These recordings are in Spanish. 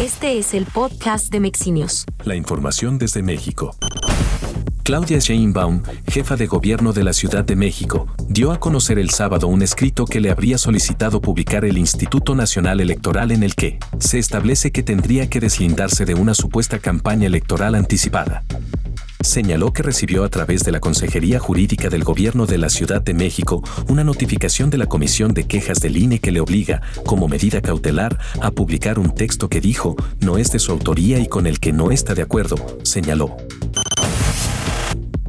Este es el podcast de Mexinios. La información desde México. Claudia Sheinbaum, jefa de gobierno de la Ciudad de México, dio a conocer el sábado un escrito que le habría solicitado publicar el Instituto Nacional Electoral en el que se establece que tendría que deslindarse de una supuesta campaña electoral anticipada señaló que recibió a través de la Consejería Jurídica del Gobierno de la Ciudad de México una notificación de la Comisión de Quejas del INE que le obliga, como medida cautelar, a publicar un texto que dijo no es de su autoría y con el que no está de acuerdo, señaló.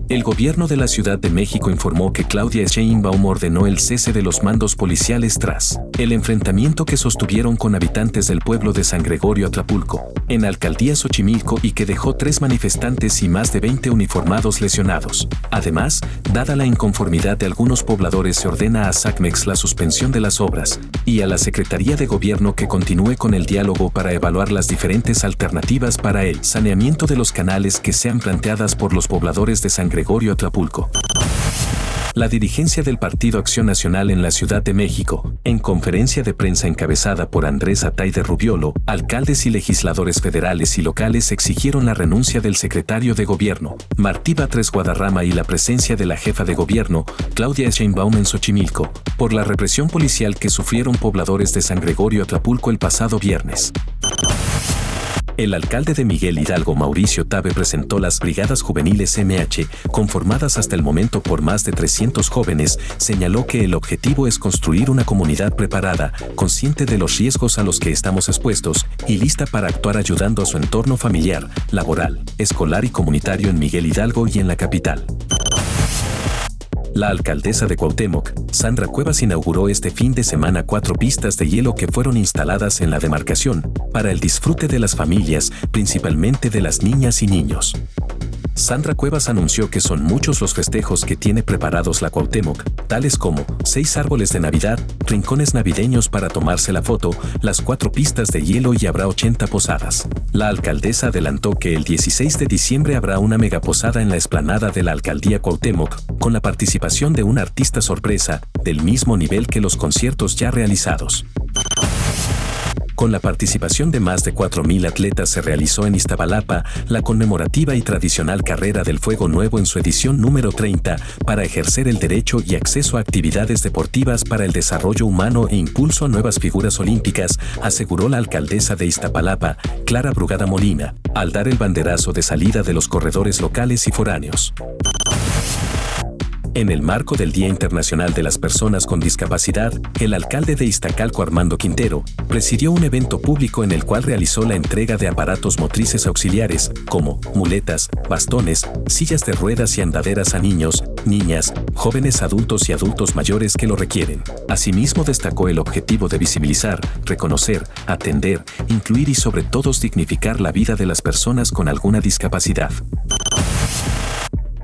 El gobierno de la Ciudad de México informó que Claudia Sheinbaum ordenó el cese de los mandos policiales tras el enfrentamiento que sostuvieron con habitantes del pueblo de San Gregorio Atlapulco, en Alcaldía Xochimilco y que dejó tres manifestantes y más de 20 uniformados lesionados. Además, dada la inconformidad de algunos pobladores, se ordena a SACMEX la suspensión de las obras y a la Secretaría de Gobierno que continúe con el diálogo para evaluar las diferentes alternativas para el saneamiento de los canales que sean planteadas por los pobladores de San Gregorio Atlapulco. La dirigencia del Partido Acción Nacional en la Ciudad de México, en conferencia de prensa encabezada por Andrés Atay de Rubiolo, alcaldes y legisladores federales y locales exigieron la renuncia del secretario de Gobierno, Martí Batres Guadarrama y la presencia de la jefa de Gobierno, Claudia Sheinbaum en Xochimilco, por la represión policial que sufrieron pobladores de San Gregorio Atlapulco el pasado viernes. El alcalde de Miguel Hidalgo, Mauricio Tabe, presentó las Brigadas Juveniles MH, conformadas hasta el momento por más de 300 jóvenes, señaló que el objetivo es construir una comunidad preparada, consciente de los riesgos a los que estamos expuestos y lista para actuar ayudando a su entorno familiar, laboral, escolar y comunitario en Miguel Hidalgo y en la capital. La alcaldesa de Cuauhtémoc, Sandra Cuevas, inauguró este fin de semana cuatro pistas de hielo que fueron instaladas en la demarcación, para el disfrute de las familias, principalmente de las niñas y niños. Sandra Cuevas anunció que son muchos los festejos que tiene preparados la Cuauhtémoc, tales como seis árboles de Navidad, rincones navideños para tomarse la foto, las cuatro pistas de hielo y habrá 80 posadas. La alcaldesa adelantó que el 16 de diciembre habrá una megaposada en la explanada de la alcaldía Cuauhtémoc, con la participación de un artista sorpresa, del mismo nivel que los conciertos ya realizados. Con la participación de más de 4.000 atletas se realizó en Iztapalapa la conmemorativa y tradicional Carrera del Fuego Nuevo en su edición número 30 para ejercer el derecho y acceso a actividades deportivas para el desarrollo humano e impulso a nuevas figuras olímpicas, aseguró la alcaldesa de Iztapalapa, Clara Brugada Molina, al dar el banderazo de salida de los corredores locales y foráneos. En el marco del Día Internacional de las Personas con Discapacidad, el alcalde de Iztacalco Armando Quintero presidió un evento público en el cual realizó la entrega de aparatos motrices auxiliares, como muletas, bastones, sillas de ruedas y andaderas a niños, niñas, jóvenes adultos y adultos mayores que lo requieren. Asimismo destacó el objetivo de visibilizar, reconocer, atender, incluir y sobre todo dignificar la vida de las personas con alguna discapacidad.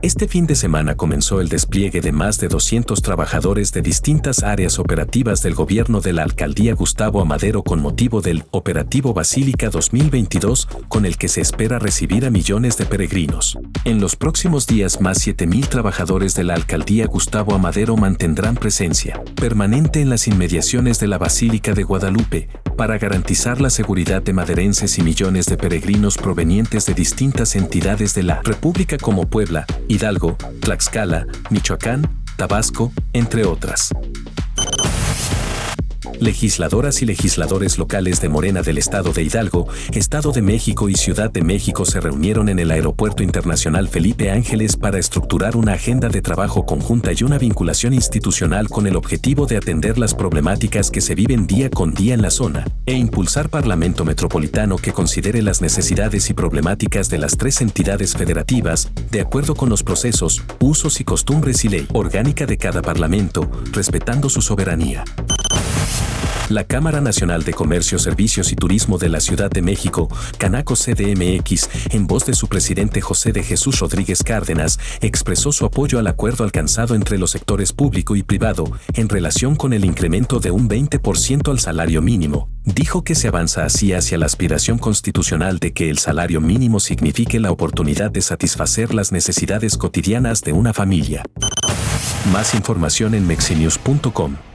Este fin de semana comenzó el despliegue de más de 200 trabajadores de distintas áreas operativas del gobierno de la alcaldía Gustavo Amadero con motivo del Operativo Basílica 2022, con el que se espera recibir a millones de peregrinos. En los próximos días más 7.000 trabajadores de la alcaldía Gustavo Amadero mantendrán presencia permanente en las inmediaciones de la Basílica de Guadalupe, para garantizar la seguridad de maderenses y millones de peregrinos provenientes de distintas entidades de la República como Puebla, Hidalgo, Tlaxcala, Michoacán, Tabasco, entre otras. Legisladoras y legisladores locales de Morena del Estado de Hidalgo, Estado de México y Ciudad de México se reunieron en el Aeropuerto Internacional Felipe Ángeles para estructurar una agenda de trabajo conjunta y una vinculación institucional con el objetivo de atender las problemáticas que se viven día con día en la zona, e impulsar Parlamento Metropolitano que considere las necesidades y problemáticas de las tres entidades federativas, de acuerdo con los procesos, usos y costumbres y ley orgánica de cada Parlamento, respetando su soberanía. La Cámara Nacional de Comercio, Servicios y Turismo de la Ciudad de México, Canaco CDMX, en voz de su presidente José de Jesús Rodríguez Cárdenas, expresó su apoyo al acuerdo alcanzado entre los sectores público y privado en relación con el incremento de un 20% al salario mínimo. Dijo que se avanza así hacia la aspiración constitucional de que el salario mínimo signifique la oportunidad de satisfacer las necesidades cotidianas de una familia. Más información en mexinews.com.